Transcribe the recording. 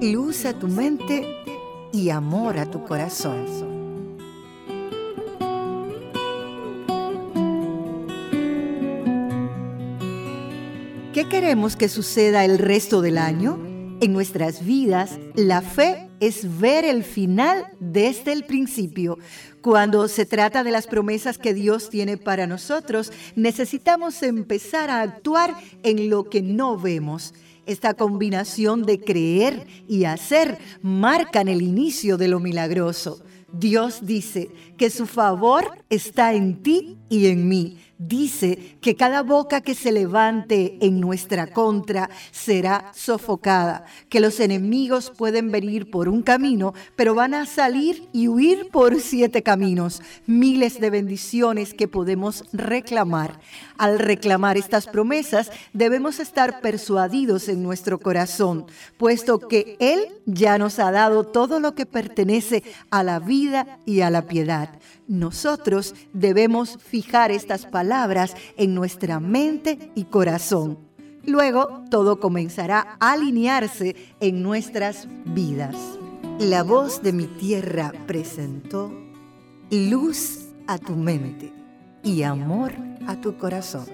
luz a tu mente y amor a tu corazón. ¿Qué queremos que suceda el resto del año? En nuestras vidas, la fe es ver el final desde el principio. Cuando se trata de las promesas que Dios tiene para nosotros, necesitamos empezar a actuar en lo que no vemos. Esta combinación de creer y hacer marcan el inicio de lo milagroso. Dios dice que su favor está en ti y en mí dice que cada boca que se levante en nuestra contra será sofocada, que los enemigos pueden venir por un camino, pero van a salir y huir por siete caminos, miles de bendiciones que podemos reclamar. Al reclamar estas promesas, debemos estar persuadidos en nuestro corazón, puesto que Él ya nos ha dado todo lo que pertenece a la vida y a la piedad. Nosotros debemos fijar estas palabras en nuestra mente y corazón. Luego todo comenzará a alinearse en nuestras vidas. La voz de mi tierra presentó luz a tu mente y amor a tu corazón.